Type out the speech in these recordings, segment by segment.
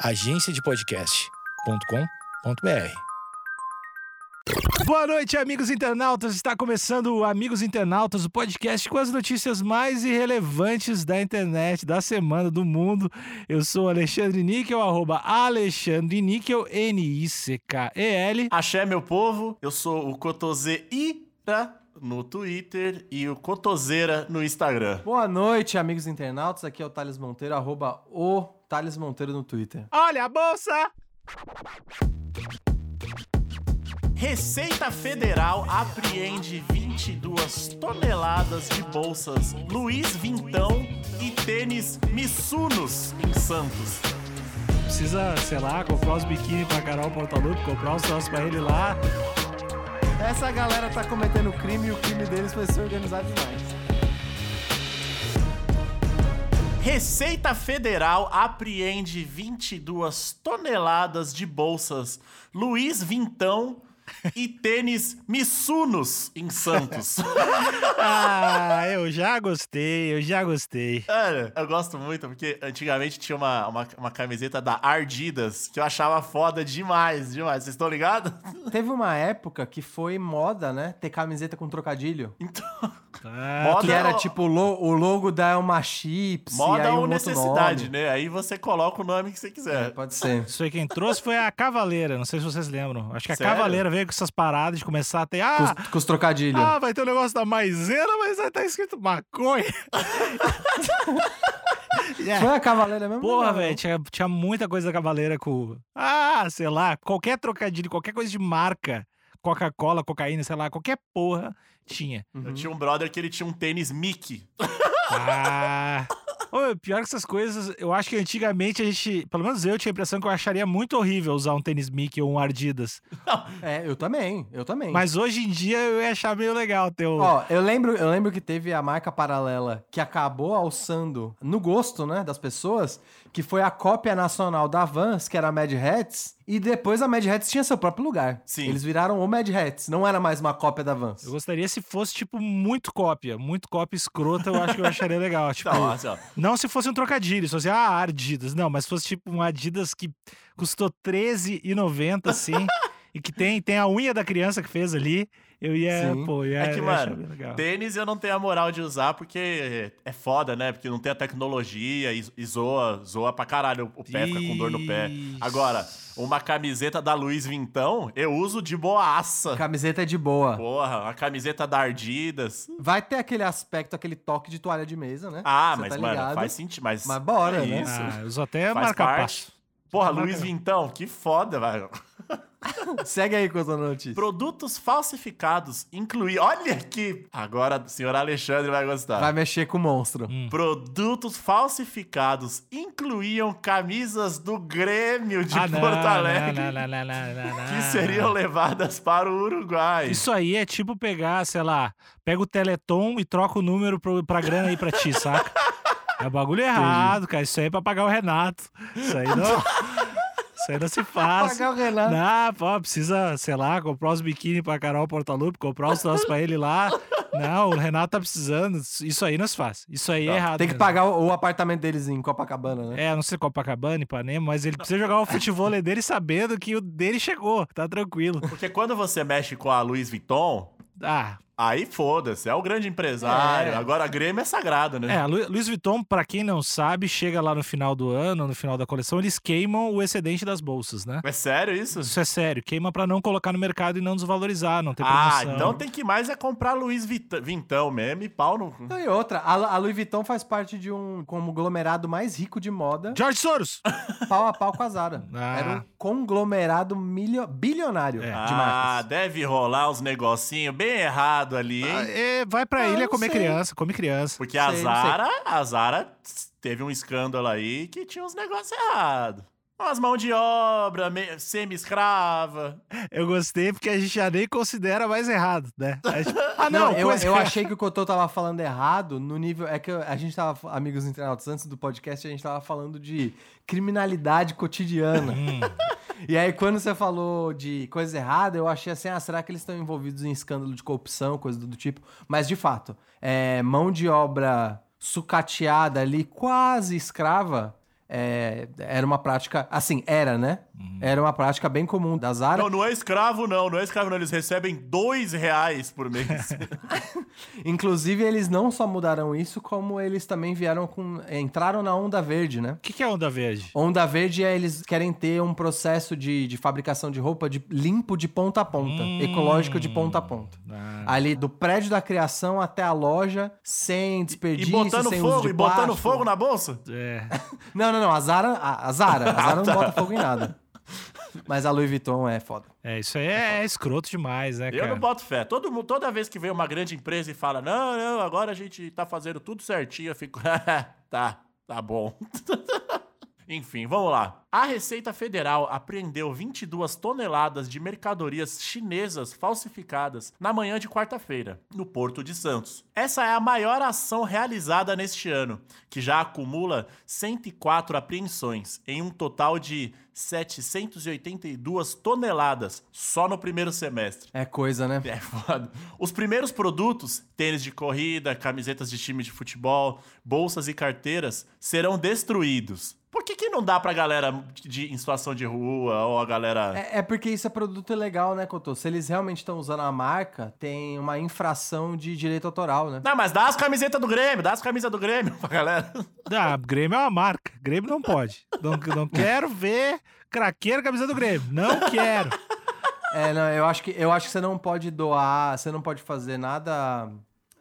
agenciadepodcast.com.br. Boa noite, amigos internautas. Está começando o Amigos Internautas, o podcast com as notícias mais irrelevantes da internet, da semana, do mundo. Eu sou Alexandre Níquel, arroba Alexandre Níquel, N-I-C-K-E-L. Axé, meu povo. Eu sou o Cotoseira no Twitter e o Cotoseira no Instagram. Boa noite, amigos internautas. Aqui é o Thales Monteiro, arroba o Thales Monteiro no Twitter. Olha a bolsa! Receita Federal apreende 22 toneladas de bolsas Luiz Vintão e tênis Missunos em Santos. Precisa, sei lá, comprar os biquíni pra Carol Portalupe, comprar os troços pra ele lá. Essa galera tá cometendo crime e o crime deles vai ser organizado demais. Receita Federal apreende 22 toneladas de bolsas Luiz Vintão e tênis Missunos em Santos. Ah, eu já gostei, eu já gostei. Cara, eu gosto muito porque antigamente tinha uma, uma, uma camiseta da Ardidas que eu achava foda demais, demais. Vocês estão ligados? Teve uma época que foi moda, né? Ter camiseta com trocadilho. Então, Ah, Moda Que era tipo o lo- o logo da Elma Chips. e moda aí um ou outro necessidade, nome. né? Aí você coloca o nome que você quiser. Pode ser. Isso aí quem trouxe foi a Cavaleira, não sei se vocês lembram. Acho que a Sério? Cavaleira veio com essas paradas de começar a ter. Com Ah, os, com os trocadilhos. ah vai ter o negócio da maisena, mas vai estar escrito maconha. É. Foi a Cavaleira mesmo? Porra, velho, tinha, tinha muita coisa da Cavaleira com. Ah, sei lá, qualquer trocadilho, qualquer coisa de marca. Coca-Cola, cocaína, sei lá, qualquer porra tinha. Uhum. Eu tinha um brother que ele tinha um tênis Mickey. Ah. Ô, pior que essas coisas, eu acho que antigamente a gente, pelo menos eu tinha a impressão que eu acharia muito horrível usar um tênis Mickey ou um Ardidas. É, eu também, eu também. Mas hoje em dia eu ia achar meio legal ter o. Ó, eu lembro, eu lembro que teve a marca paralela que acabou alçando no gosto, né, das pessoas, que foi a cópia nacional da Vans, que era a Mad Hats, e depois a Mad Hats tinha seu próprio lugar. Sim. Eles viraram o Mad Hats, não era mais uma cópia da Vans. Eu gostaria se fosse, tipo, muito cópia. Muito cópia escrota, eu acho que eu acharia legal. Tipo, ó. não se fosse um trocadilho, se fosse, ah, Adidas. Não, mas se fosse, tipo, um Adidas que custou R$13,90, assim, e que tem, tem a unha da criança que fez ali, eu ia, Sim. pô, ia, É que, mano. Tênis eu não tenho a moral de usar porque é foda, né? Porque não tem a tecnologia e, e zoa, zoa pra caralho o pé, fica com dor no pé. Agora, uma camiseta da Luiz Vintão, eu uso de boaça. Camiseta é de boa. Porra, a camiseta da Ardidas. Vai ter aquele aspecto, aquele toque de toalha de mesa, né? Ah, Você mas, tá mano, faz sentido. Mas, Mas bora, é né? Isso. Ah, eu uso até Faz marca parte. passo. Porra, Marca- Luiz Vintão, que foda, velho. Segue aí com as notícias. Produtos falsificados incluir. Olha aqui! Agora o senhor Alexandre vai gostar. Vai mexer com o monstro. Hum. Produtos falsificados incluíam camisas do Grêmio de Ah, Porto Alegre não, não, não, não, não, não, que não. seriam levadas para o Uruguai. Isso aí é tipo pegar, sei lá, pega o Teleton e troca o número pro, pra grana aí pra ti, saca? É o bagulho errado, cara. Isso aí é pra pagar o Renato. Isso aí não. Isso aí não se faz. Pagar o Renato. Não, pô, precisa, sei lá, comprar os biquíni pra Carol Portalupe, comprar os troços pra ele lá. Não, o Renato tá precisando. Isso aí não se faz. Isso aí é Não, errado. Tem que mesmo. pagar o, o apartamento deles em Copacabana, né? É, não sei Copacabana, Ipanema, mas ele precisa jogar o futebol dele sabendo que o dele chegou. Tá tranquilo. Porque quando você mexe com a Louis Vuitton, Ah, aí foda-se, é o grande empresário. É. Agora a Grêmio é sagrado, né? É, Lu- Louis Vuitton, pra quem não sabe, chega lá no final do ano, no final da coleção, eles queimam o excedente das bolsas, né? É sério isso? Isso é sério, queima pra não colocar no mercado e não desvalorizar, não ter Ah, promoção. então tem que mais é comprar Luiz Vit- Vintão mesmo e pau no. Não, e outra, a, a Louis Vuitton faz parte de um conglomerado mais rico de moda, George Soros! pau a pau com a Zara. Ah. Era um conglomerado milio- bilionário É. de ah, marcas. deve rolar uns negocinhos bem errado ali, hein? Ah, é, vai pra Ah, ilha não comer sei. criança, come criança. Porque a sei, não sei. Zara, a Zara teve um escândalo aí que tinha uns negócios errados. Umas mãos de obra, semi-escrava. Eu gostei porque a gente já nem considera mais errado, né? A gente- Ah, não, eu, coisa- eu achei que o Cotô tava falando errado no nível. É que eu- a gente tava, amigos internautas, antes do podcast, a gente tava falando de criminalidade cotidiana. Hum, E aí, quando você falou de coisa errada, eu achei assim: ah, será que eles estão envolvidos em escândalo de corrupção, coisa do, do tipo? Mas, de fato, é, mão de obra sucateada ali, quase escrava, é, era uma prática, assim, era, né? Era uma prática bem comum da Zara. Não, não é escravo, não. Não é escravo, não. Eles recebem dois reais por mês. Inclusive, eles não só mudaram isso, como eles também vieram com. entraram na onda verde, né? O que, que é onda verde? Onda verde é eles querem ter um processo de, de fabricação de roupa de, limpo de ponta a ponta, Hum. ecológico de ponta a ponta. Ah, Ali do prédio da criação até a loja, sem e desperdício, botando sem fogo, e botando plástico. fogo na bolsa? é. Não, não, não. A Zara, a, a Zara, a Zara não bota fogo em nada. Mas a Louis Vuitton é foda. É, isso aí é, é escroto demais, né, Eu cara? não boto fé. Todo, mundo- toda vez que vem uma grande empresa e fala, não, não, agora a gente tá fazendo tudo certinho, eu fico, tá, tá bom. Enfim, vamos lá. A Receita Federal apreendeu 22 toneladas de mercadorias chinesas falsificadas na manhã de quarta-feira, no Porto de Santos. Essa é a maior ação realizada neste ano, que já acumula 104 apreensões, em um total de 782 toneladas só no primeiro semestre. É coisa, né? É foda. Os primeiros produtos, tênis de corrida, camisetas de time de futebol, bolsas e carteiras, serão destruídos. Por que, que não dá pra galera de, em situação de rua ou a galera. É, é porque isso é produto ilegal, né, Cotô? Se eles realmente estão usando a marca, tem uma infração de direito autoral, né? Não, mas dá as camisetas do Grêmio, dá as camisas do Grêmio pra galera. Ah, Grêmio é uma marca. Grêmio não pode. Não, não quero ver craqueiro camisa do Grêmio. Não quero. É, não, eu acho que eu acho que você não pode doar, você não pode fazer nada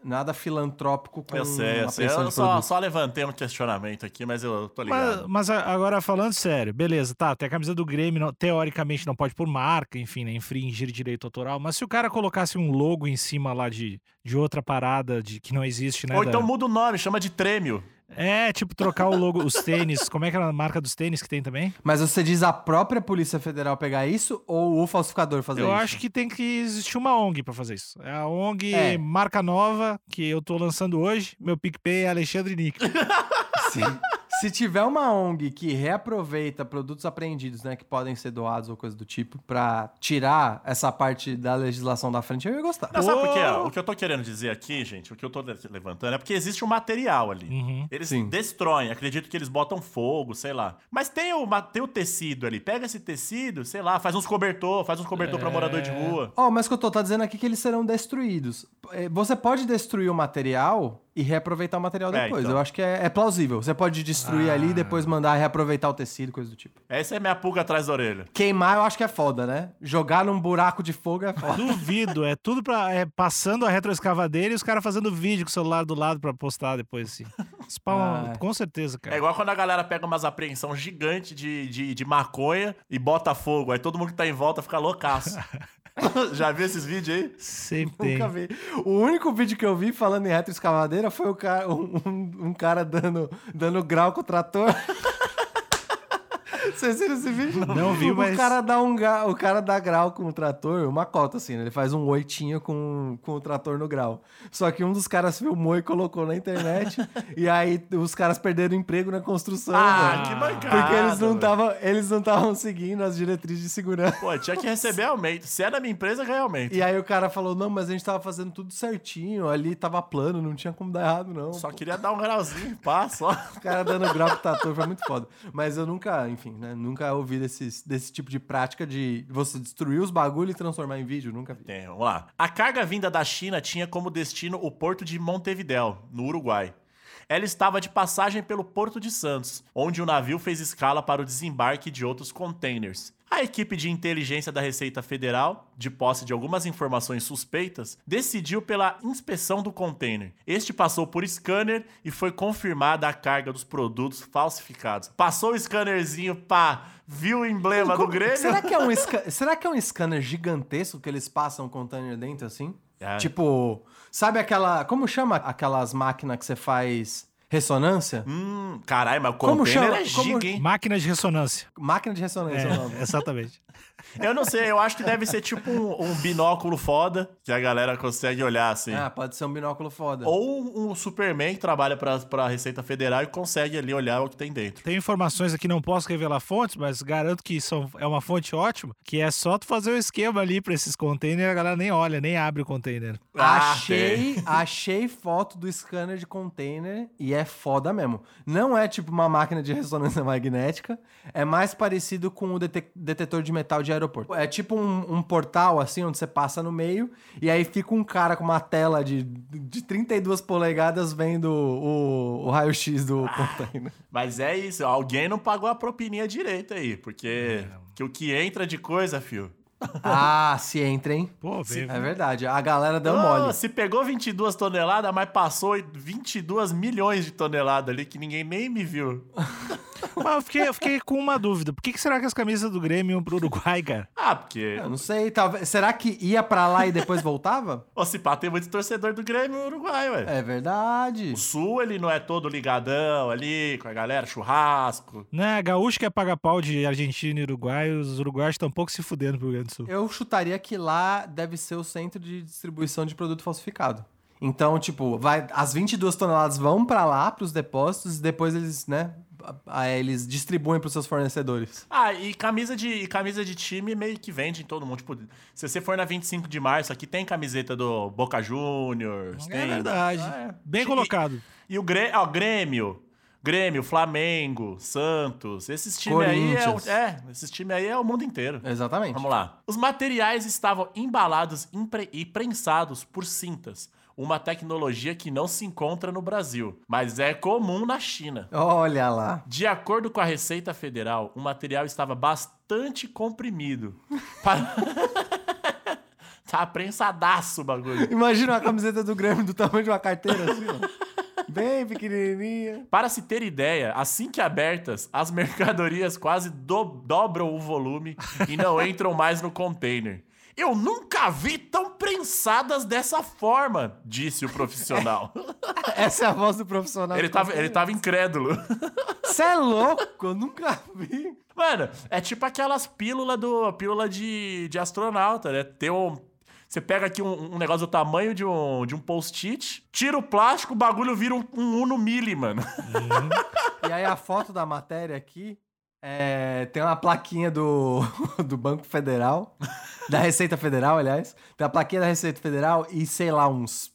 nada filantrópico com Eu sei, eu sei. Eu de só, só levantei um questionamento aqui, mas eu tô Mas, ligado. mas a- agora falando sério, beleza, tá, tem a camisa do Grêmio, não- teoricamente não pode por marca, enfim, né, infringir direito autoral, mas se o cara colocasse um logo em cima lá de, de outra parada de, que não existe, né? Ou da- então muda o nome, chama de Trêmio. É, tipo, trocar o logo, os tênis, como é que é a marca dos tênis que tem também? Mas você diz a própria Polícia Federal pegar isso ou o falsificador fazer Eu isso? acho que tem que existir uma ONG pra fazer isso. É a ONG É. Marca Nova, que eu tô lançando hoje, meu PicPay é Alexandre Nick. Se, se tiver uma ONG que reaproveita produtos apreendidos, né, que podem ser doados ou coisa do tipo, pra tirar essa parte da legislação da frente, eu ia gostar. Não, sabe por quê? O que eu tô querendo dizer aqui, gente, o que eu tô le- levantando é porque existe um material ali. Uhum. Eles Sim. destroem, acredito que eles botam fogo, sei lá. Mas tem o, tem o tecido ali. Pega esse tecido, sei lá, faz uns cobertor, faz uns cobertor pra É. morador de rua. Ó, mas o que eu tô tá dizendo aqui que eles serão destruídos. É, Você pode destruir o material e reaproveitar o material É, depois. então. Eu acho que é, é plausível. Você pode destruir ali e Ah. depois mandar reaproveitar o tecido, coisa do tipo. Essa é minha pulga atrás da orelha. Queimar eu acho que é foda, né? Jogar num buraco de fogo é foda. Duvido, é tudo pra, é, passando a retroescavadeira e os caras fazendo vídeo com o celular do lado pra postar depois, assim. Spawn, Ah. com certeza, É cara. igual quando a galera pega umas apreensão gigante de, de, de maconha e bota fogo. Aí todo mundo que tá em volta fica loucaço. Já viu esses vídeos aí? Sempre tem. Nunca vi. O único vídeo que eu vi falando em retroescavadeira foi o cara, um, um- um cara dando, dando grau com o trator. Vocês viram esse vídeo? Não vi, o mas- Cara dá um, ga- o cara dá grau com o trator, uma cota assim, né? Ele faz um oitinho com, com o trator no grau. Só que um dos caras filmou e colocou na internet. e aí os caras perderam emprego na construção. Ah, velho. que bancada. Porque eles não eles não estavam seguindo as diretrizes de segurança. Pô, tinha que receber aumento. Se é da minha empresa, ganha aumento. E aí o cara falou: não, mas a gente tava fazendo tudo certinho, ali tava plano, não tinha como dar errado, não. Só Pô, queria dar um grauzinho, pá, só. O cara dando grau pro trator foi muito foda. Mas eu nunca, enfim, né? Nunca ouvi desses, desse tipo de prática de você destruir os bagulho e transformar em vídeo, nunca vi. Tem, vamos lá. A carga vinda da China tinha como destino o porto de Montevidéu, no Uruguai. Ela estava de passagem pelo Porto de Santos, onde o navio fez escala para o desembarque de outros containers. A equipe de inteligência da Receita Federal, de posse de algumas informações suspeitas, decidiu pela inspeção do container. Este passou por scanner e foi confirmada a carga dos produtos falsificados. Passou o scannerzinho, pá, viu o emblema do Grêmio? Será que, é um será que é um scanner gigantesco que eles passam o container dentro assim? É. Tipo, sabe aquela. Como chama aquelas máquinas que você faz ressonância? Hum, caralho, mas o Como container chama? é Como- giga, hein? Máquina de ressonância. Máquina de ressonância é, o nome. É, exatamente. Eu não sei, eu acho que deve ser tipo um, um binóculo foda, que a galera consegue olhar assim. Ah, pode ser um binóculo foda. Ou um, um Superman que trabalha pra, pra Receita Federal e consegue ali olhar o que tem dentro. Tem informações aqui, não posso revelar fontes, mas garanto que são, é uma fonte ótima, que é só tu fazer o esquema ali pra esses containers, a galera nem olha, nem abre o container. Ah, achei, achei foto do scanner de container e é foda mesmo. Não é tipo uma máquina de ressonância magnética, é mais parecido com o dete- detetor de metal de aeroporto. É tipo um, um portal, assim, onde você passa no meio, e aí fica um cara com uma tela de, de 32 polegadas vendo o, o raio-x do container. Mas é isso, alguém não pagou a propininha direito aí, porque que o que entra de coisa, fio. Ah, se entra, hein? Pô, bem, É verdade, a galera deu Ah, mole. se pegou 22 toneladas, mas passou 22 milhões de toneladas ali que ninguém nem me viu. Mas eu fiquei, eu fiquei com uma dúvida. Por que, que será que as camisas do Grêmio iam pro Uruguai, cara? Ah, porque Eu não sei, talvez. Será que ia pra lá e depois voltava? o Cipá tem muito torcedor do Grêmio no Uruguai, ué. É verdade. O Sul, ele não é todo ligadão ali, com a galera, churrasco. Né, gaúcho quer pagar pau de Argentina e Uruguai, os uruguaios estão um pouco se fudendo pro Rio Grande do Sul. Eu chutaria que lá deve ser o centro de distribuição de produto falsificado. Então, tipo, vai, as 22 toneladas vão pra lá, pros depósitos, e depois eles, né, eles distribuem pros seus fornecedores. Ah, e camisa de, e camisa de time meio que vende em todo mundo. Tipo, se você for na 25 de março, aqui tem camiseta do Boca Juniors. É tem... verdade. Ah, é. Bem E- colocado. E o Grê- ó, Grêmio, Grêmio, Flamengo, Santos, esses times aí é, o- é, esses times aí é o mundo inteiro. Exatamente. Vamos lá. Os materiais estavam embalados e prensados por cintas, uma tecnologia que não se encontra no Brasil, mas é comum na China. Olha lá. De acordo com a Receita Federal, o material estava bastante comprimido. Para... tá prensadaço o bagulho. Imagina uma camiseta do Grêmio do tamanho de uma carteira, assim, ó. Bem pequenininha. Para se ter ideia, assim que abertas, as mercadorias quase do- dobram o volume e não entram mais no container. Eu nunca vi tão prensadas dessa forma, disse o profissional. Essa é a voz do profissional. ele, tava, ele tava incrédulo. Você é louco? Eu nunca vi. Mano, é tipo aquelas pílulas do pílula de, de astronauta, né? Tem um. Você pega aqui um, um negócio do tamanho de um, de um post-it, tira o plástico, o bagulho vira um, um Uno Mili, mano. E aí a foto da matéria aqui é, tem uma plaquinha do, do Banco Federal, da Receita Federal, aliás. Tem a plaquinha da Receita Federal e, sei lá, uns...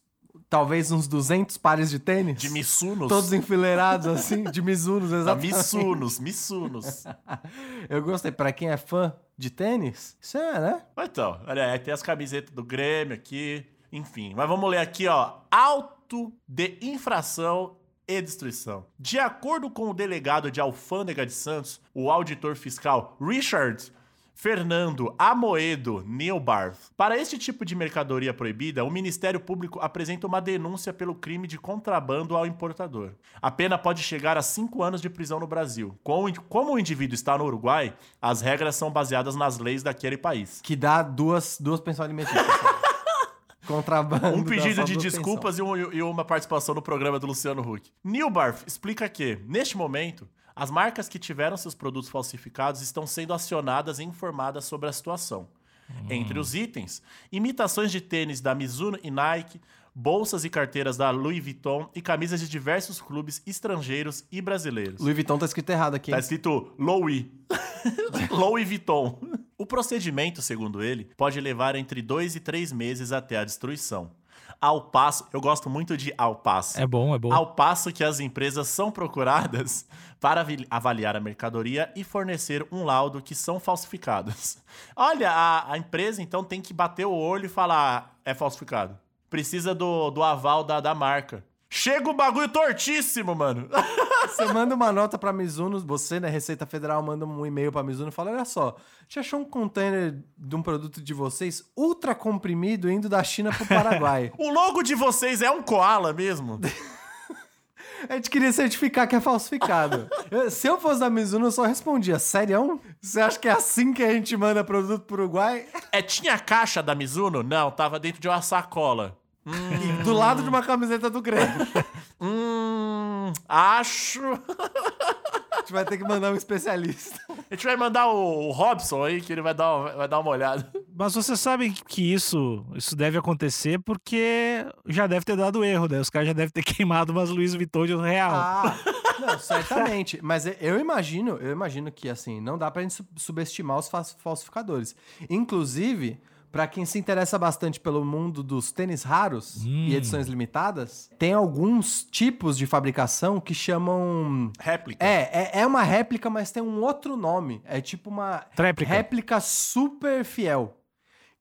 Talvez uns 200 pares de tênis. De Missunos. Todos enfileirados, assim, de Mizunos, Ah, exatamente. Missunos, Missunos. Eu gostei. Pra quem é fã de tênis, isso é, né? Então, olha aí, tem as camisetas do Grêmio aqui, enfim. Mas vamos ler aqui, ó. Auto de infração e destruição. De acordo com o delegado de Alfândega de Santos, o auditor fiscal Richard Fernando Amoedo Neubarth. Para este tipo de mercadoria proibida, o Ministério Público apresenta uma denúncia pelo crime de contrabando ao importador. A pena pode chegar a cinco anos de prisão no Brasil. Com- Como o indivíduo está no Uruguai, as regras são baseadas nas leis daquele país. Que dá duas, duas pensões alimentícias. Contrabando. Um pedido de desculpas e, um- e uma participação no programa do Luciano Huck. Nilbarth explica que, neste momento, as marcas que tiveram seus produtos falsificados estão sendo acionadas e informadas sobre a situação. Entre os itens, imitações de tênis da Mizuno e Nike, bolsas e carteiras da Louis Vuitton e camisas de diversos clubes estrangeiros e brasileiros. Louis Vuitton tá escrito errado aqui. Tá hein? escrito Louis. Louis Vuitton. O procedimento, segundo ele, pode levar entre dois e três meses até a destruição. Ao passo, eu gosto muito de ao passo. É bom, é bom. Ao passo que as empresas são procuradas para avaliar a mercadoria e fornecer um laudo que são falsificados. Olha, a, a empresa então tem que bater o olho e falar: é falsificado. Precisa do, do aval da, da marca. Chega o bagulho tortíssimo, mano. Você manda uma nota pra Mizuno, você, né, Receita Federal, manda um e-mail pra Mizuno e fala: olha só, a gente achou um container de um produto de vocês ultra comprimido indo da China pro Paraguai. o logo de vocês é um koala mesmo? a gente queria certificar que é falsificado. Eu- se eu fosse da Mizuno, eu só respondia: sério? Você acha que é assim que a gente manda produto pro Uruguai? É, tinha caixa da Mizuno? Não, tava dentro de uma sacola. E do lado de uma camiseta do Grêmio. Hum, acho. A gente vai ter que mandar um especialista. A gente vai mandar o, o Robson aí, que ele vai dar, uma- vai dar uma olhada. Mas você sabe que isso, isso deve acontecer porque já deve ter dado erro, né? Os caras já devem ter queimado umas Luiz Vuitton de real. Ah, não, certamente. Mas eu imagino, eu imagino que assim, não dá pra gente su- subestimar os falsificadores. Inclusive, Pra quem se interessa bastante pelo mundo dos tênis raros Hum. e edições limitadas, tem alguns tipos de fabricação que chamam. Réplica. É, é, é uma réplica, mas tem um outro nome. É tipo uma Tréplica. réplica super fiel.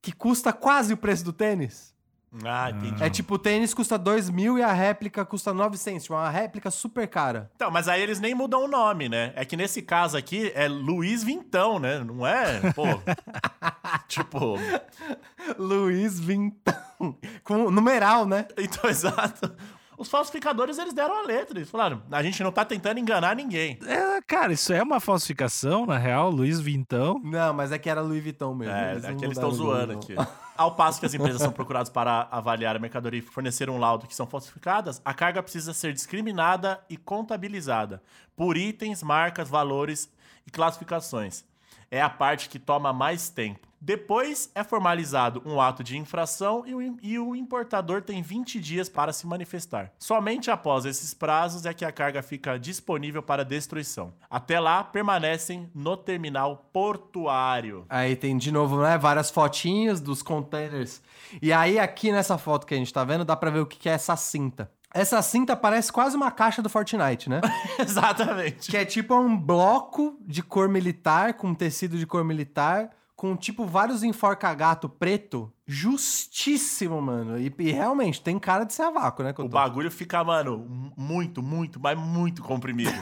Que custa quase o preço do tênis. Ah, entendi. É tipo, o tênis custa 2 mil e a réplica custa 900. Tipo, uma réplica super cara. Então, mas aí eles nem mudam o nome, né? É que nesse caso aqui é Luiz Vintão, né? Não é? Pô. tipo. Luiz Vintão. Com numeral, né? Então, exato. Os falsificadores, eles deram a letra. Eles falaram: a gente não tá tentando enganar ninguém. É, cara, isso é uma falsificação, na real, Luiz Vintão. Não, mas é que era Louis Vuitton mesmo. É, Eles não aqui eles estão zoando aqui. Ao passo que as empresas são procuradas para avaliar a mercadoria e fornecer um laudo que são falsificadas, a carga precisa ser discriminada e contabilizada por itens, marcas, valores e classificações. É a parte que toma mais tempo. Depois é formalizado um ato de infração e o, im- o importador tem 20 dias para se manifestar. Somente após esses prazos é que a carga fica disponível para destruição. Até lá, permanecem no terminal portuário. Aí tem de novo, né? Várias fotinhas dos containers. E aí, aqui nessa foto que a gente tá vendo, dá pra ver o que é essa cinta. Essa cinta parece quase uma caixa do Fortnite, né? Exatamente. que é tipo um bloco de cor militar, com tecido de cor militar, com tipo vários enforca-gato preto. Justíssimo, mano. E, e realmente, tem cara de ser a vácuo, né? O bagulho fica, mano, muito, muito, mas muito comprimido.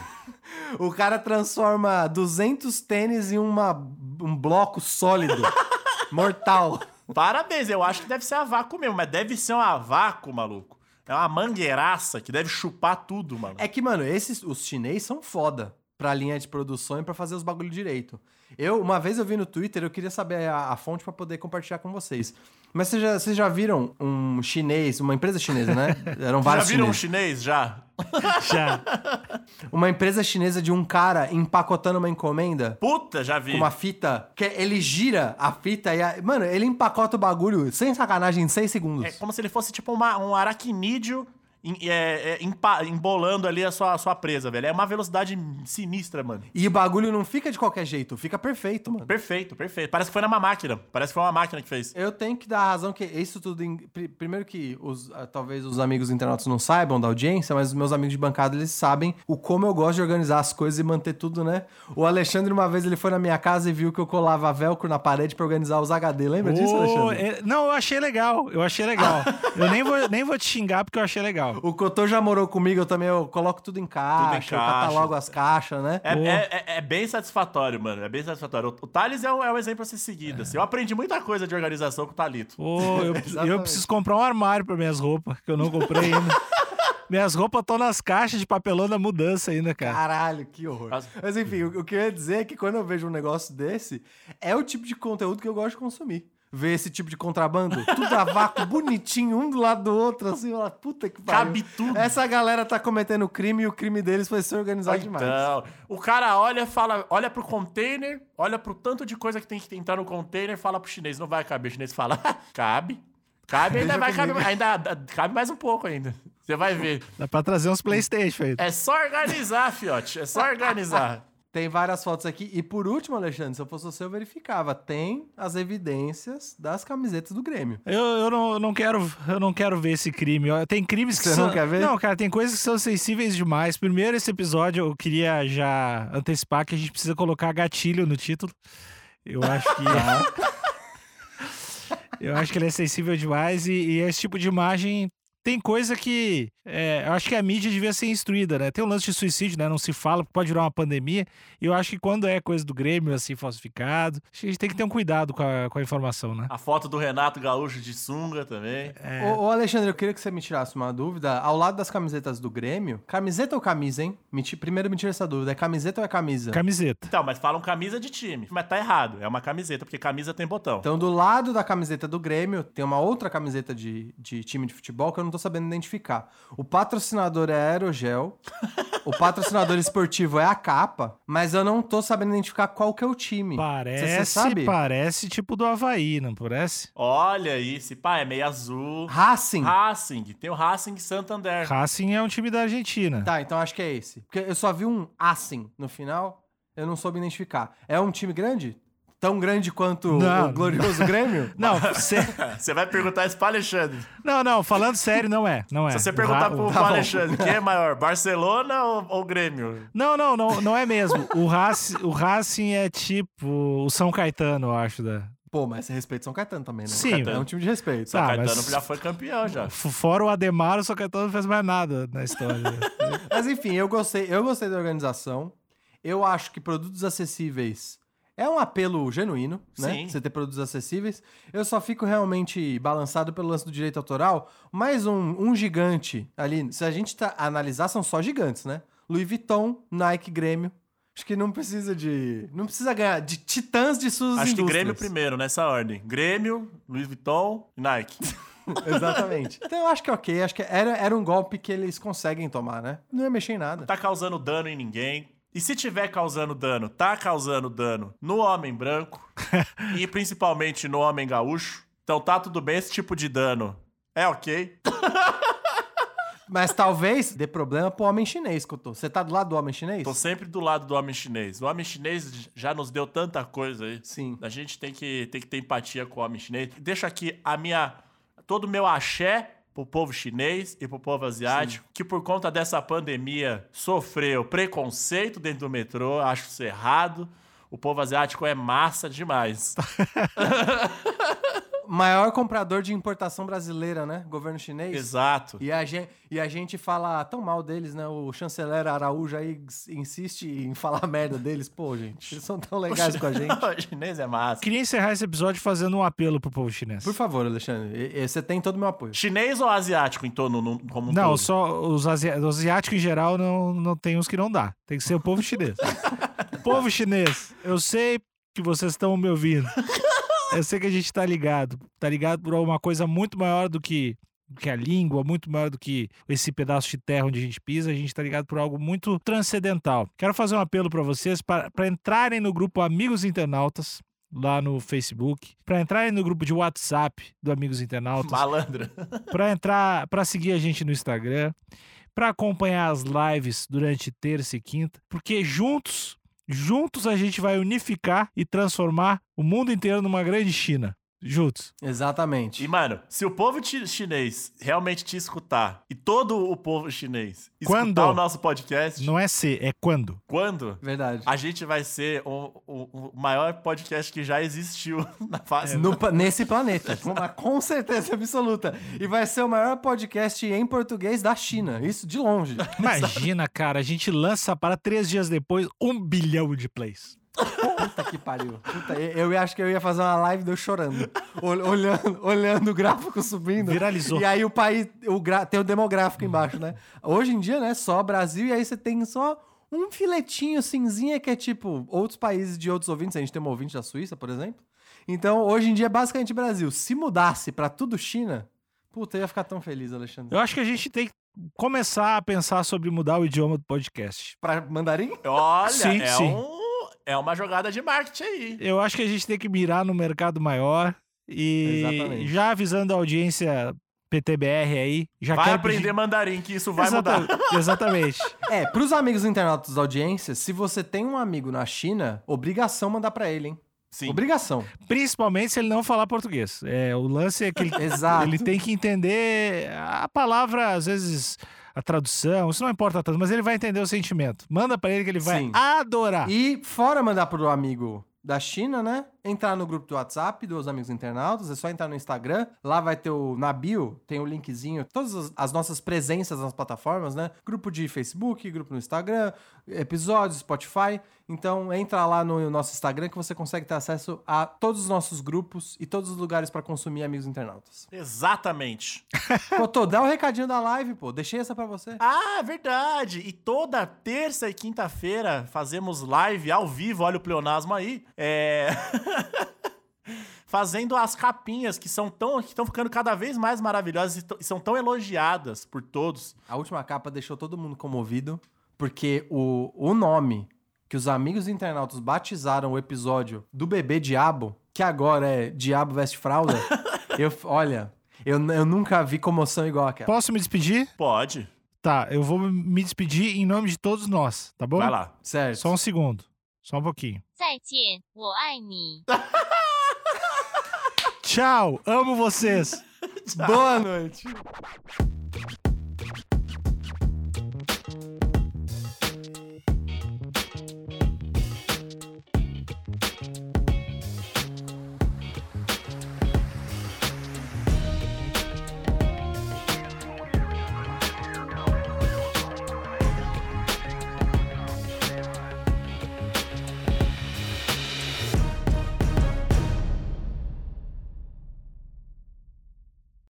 O cara transforma 200 tênis em uma, um bloco sólido, mortal. Parabéns, eu acho que deve ser a vácuo mesmo, mas deve ser uma vácuo, maluco. É uma mangueiraça que deve chupar tudo, mano. É que, mano, esses, os chineses são foda pra linha de produção e pra fazer os bagulho direito. Eu, uma vez eu vi no Twitter, eu queria saber a, a fonte pra poder compartilhar com vocês. Mas vocês já, vocês já viram um chinês, uma empresa chinesa, né? Eram Já vários viram um chineses. chinês? Já? Já. Uma empresa chinesa de um cara empacotando uma encomenda Puta, já vi. com uma fita, que ele gira a fita e... A, mano, ele empacota o bagulho, sem sacanagem, em 6 segundos. É como se ele fosse tipo uma- um aracnídeo em- é, é, embolando ali a sua, a sua presa, velho. É uma velocidade sinistra, mano. E o bagulho não fica de qualquer jeito, fica perfeito, mano. Perfeito, perfeito. Parece que foi numa máquina. Parece que foi uma máquina que fez. Eu tenho que dar a razão que isso tudo. em- pri- primeiro que os, ah, talvez os amigos internautas não saibam da audiência, mas os meus amigos de bancada eles sabem o como eu gosto de organizar as coisas e manter tudo, né? O Alexandre, uma vez, ele foi na minha casa e viu que eu colava velcro na parede pra organizar os HD. Lembra disso, Ô, Alexandre? é- não, eu achei legal. Eu achei legal. eu nem vou, nem vou te xingar porque eu achei legal. O Cotô já morou comigo, eu também eu coloco tudo em caixa, eu caixa. catalogo as caixas, né? É, Pô. é- é- é bem satisfatório, mano. É bem satisfatório. O, o Thales é um, é um exemplo a ser seguido. assim. Eu aprendi muita coisa de organização com o Thalito. Ô, eu, eu preciso comprar um armário para minhas roupas, que eu não comprei ainda. minhas roupas estão nas caixas de papelão da mudança ainda, cara. Caralho, que horror. Nossa. Mas enfim, o, o que eu ia dizer é que quando eu vejo um negócio desse, é o tipo de conteúdo que eu gosto de consumir. Ver esse tipo de contrabando, tudo a vácuo, bonitinho, um do lado do outro, assim, ó, puta que pariu. Cabe tudo. Essa galera tá cometendo crime e o crime deles foi ser organizado demais. Então, o cara olha, fala, olha pro container, olha pro tanto de coisa que tem que entrar no container fala pro chinês, não vai caber. O chinês fala, cabe. Cabe, ainda Deixa vai comigo. caber, ainda cabe mais um pouco ainda. Você vai ver. Dá pra trazer uns Playstation aí. É só organizar, fiote. É só organizar. Tem várias fotos aqui. E por último, Alexandre, se eu fosse você, eu verificava. Tem as evidências das camisetas do Grêmio. Eu, eu, não, eu não quero, eu não quero ver esse crime. Tem crimes que Você são. não quer ver? Não, cara, tem coisas que são sensíveis demais. Primeiro, esse episódio eu queria já antecipar que a gente precisa colocar gatilho no título. Eu acho que. eu acho que ele é sensível demais e, e esse tipo de imagem. Tem coisa que. é, eu acho que a mídia devia ser instruída, né? Tem o lance de suicídio, né? Não se fala, pode virar uma pandemia. E eu acho que quando é coisa do Grêmio, assim, falsificado, a gente tem que ter um cuidado com a, com a informação, né? A foto do Renato Gaúcho de sunga também. É. Ô, ô, Alexandre, eu queria que você me tirasse uma dúvida. Ao lado das camisetas do Grêmio, camiseta ou camisa, hein? Me ti- Primeiro me tira essa dúvida. É camiseta ou é camisa? Camiseta. Então, mas falam camisa de time. Mas tá errado. É uma camiseta, porque camisa tem botão. Então, do lado da camiseta do Grêmio, tem uma outra camiseta de, de time de futebol que eu não tô sabendo identificar. O patrocinador é Aerogel, o patrocinador esportivo é a capa, mas eu não tô sabendo identificar qual que é o time. Você Parece, sabe? parece tipo do Havaí, não parece? Olha aí, esse pá é meio azul. Racing. Racing. Tem o Racing Santander. Racing é um time da Argentina. Tá, então acho que é esse. Porque eu só vi um Racing no final, eu não soube identificar. É um time grande? Tão grande quanto Não. o glorioso Grêmio? Não, sé- Você vai perguntar isso pra Alexandre. não, não, falando sério, não é. Não é. Se você O perguntar Ra- pro, o- pro bom. Alexandre, quem é maior, Barcelona ou, ou Grêmio? Não, não, não, não é mesmo. O Racing, o Racing é tipo o São Caetano, eu acho. Da... Pô, mas você respeita São Caetano também, né? Sim. É um time de respeito. São Tá, Caetano mas- já foi campeão já. Fora o Ademar, o São Caetano não fez mais nada na história. Mas enfim, eu gostei, eu gostei da organização. Eu acho que produtos acessíveis é um apelo genuíno, né? Sim. Você ter produtos acessíveis. Eu só fico realmente balançado pelo lance do direito autoral. Mais um, um gigante ali. Se a gente tá, analisar, são só gigantes, né? Louis Vuitton, Nike, Grêmio. Acho que não precisa de. Não precisa ganhar de titãs de suas Acho que indústrias. Grêmio primeiro, nessa ordem. Grêmio, Louis Vuitton e Nike. Exatamente. Então eu acho que é ok. Acho que era, era um golpe que eles conseguem tomar, né? Não ia mexer em nada. tá causando dano em ninguém. E se tiver causando dano, tá causando dano no homem branco e principalmente no homem gaúcho. Então tá tudo bem esse tipo de dano. É ok. Mas talvez dê problema pro homem chinês, Couto. Você tá do lado do homem chinês? Tô sempre do lado do homem chinês. O homem chinês já nos deu tanta coisa aí. Sim. A gente tem que, tem que ter empatia com o homem chinês. Deixo aqui a minha. todo o meu axé pro povo chinês e pro povo asiático, que por conta dessa pandemia sofreu preconceito dentro do metrô. Acho isso errado. O povo asiático é massa demais. Maior comprador de importação brasileira, né? Governo chinês. Exato. E a, gente, e a gente fala tão mal deles, né? O chanceler Araújo aí insiste em falar merda deles. Pô, gente, eles são tão legais com a gente. o chinês é massa. Queria encerrar esse episódio fazendo um apelo pro povo chinês. Por favor, Alexandre, e- e você tem todo o meu apoio. Chinês ou asiático em torno no, como um Não, todo? só os, asi- os asiáticos em geral não, não tem uns que não dá. Tem que ser o povo chinês. povo chinês, eu sei que vocês estão me ouvindo. Eu sei que a gente tá ligado. Tá ligado por uma coisa muito maior do que, do que a língua, muito maior do que esse pedaço de terra onde a gente pisa. A gente tá ligado por algo muito transcendental. Quero fazer um apelo para vocês para entrarem no grupo Amigos Internautas lá no Facebook, para entrarem no grupo de WhatsApp do Amigos Internautas, Malandra. para entrar, para seguir a gente no Instagram, para acompanhar as lives durante terça e quinta, porque juntos, juntos a gente vai unificar e transformar o mundo inteiro numa grande China. Juntos. Exatamente. E, mano, se o povo chi- chinês realmente te escutar, e todo o povo chinês escutar Quando? o nosso podcast, Não é se, é quando. quando? Verdade. A gente vai ser o, o- o maior podcast que já existiu na face. No pa- nesse planeta. com certeza absoluta. E vai ser o maior podcast em português da China. Isso de longe. Imagina, cara, a gente lança para três dias depois um bilhão de plays. Puta que pariu. Puta, eu, eu acho que eu ia fazer uma live de eu chorando. Ol- olhando, olhando o gráfico subindo. Viralizou. E aí o país. O gra- tem o demográfico embaixo, né? Hoje em dia, né? Só Brasil, e aí você tem só um filetinho cinzinha que é tipo outros países de outros ouvintes. A gente tem um ouvinte da Suíça, por exemplo. Então, hoje em dia é basicamente Brasil. Se mudasse pra tudo China, puta, eu ia ficar tão feliz, Alexandre. Eu acho que a gente tem que começar a pensar sobre mudar o idioma do podcast. Pra mandarim? Olha, Sim, é, sim. Um, é uma jogada de marketing aí. Eu acho que a gente tem que mirar no mercado maior e Exatamente. já avisando a audiência PTBR aí, já Vai quero aprender pedir- mandarim, que isso vai Exata- mudar. Exatamente. É, pros amigos internautas da audiência, se você tem um amigo na China, obrigação mandar pra ele, hein? Sim. Obrigação. Principalmente se ele não falar português. É, o lance é que ele, Exato. ele tem que entender a palavra, às vezes a tradução, isso não importa tanto, mas ele vai entender o sentimento. Manda pra ele que ele vai Sim. adorar. E fora mandar pro amigo da China, né? Entrar no grupo do WhatsApp dos amigos internautas, é só entrar no Instagram. Lá vai ter o na bio, tem o linkzinho, todas as, as nossas presenças nas plataformas, né? Grupo de Facebook, grupo no Instagram, episódios, Spotify. Então entra lá no nosso Instagram que você consegue ter acesso a todos os nossos grupos e todos os lugares para consumir amigos internautas. Exatamente. Totô, dá o recadinho da live, pô. Deixei essa pra você. Ah, verdade. E toda terça e quinta-feira fazemos live ao vivo, olha o pleonasmo aí. É. Fazendo as capinhas que são tão que estão ficando cada vez mais maravilhosas e e são tão elogiadas por todos. A última capa deixou todo mundo comovido, porque o, o nome que os amigos internautas batizaram o episódio do bebê Diabo, que agora é Diabo Veste Fralda, eu, olha, eu, eu nunca vi comoção igual aquela. Posso me despedir? Pode. Tá, eu vou me despedir em nome de todos nós, tá bom? Vai lá. Certo. Só um segundo. Só um pouquinho. Tchau, amo vocês. Boa noite.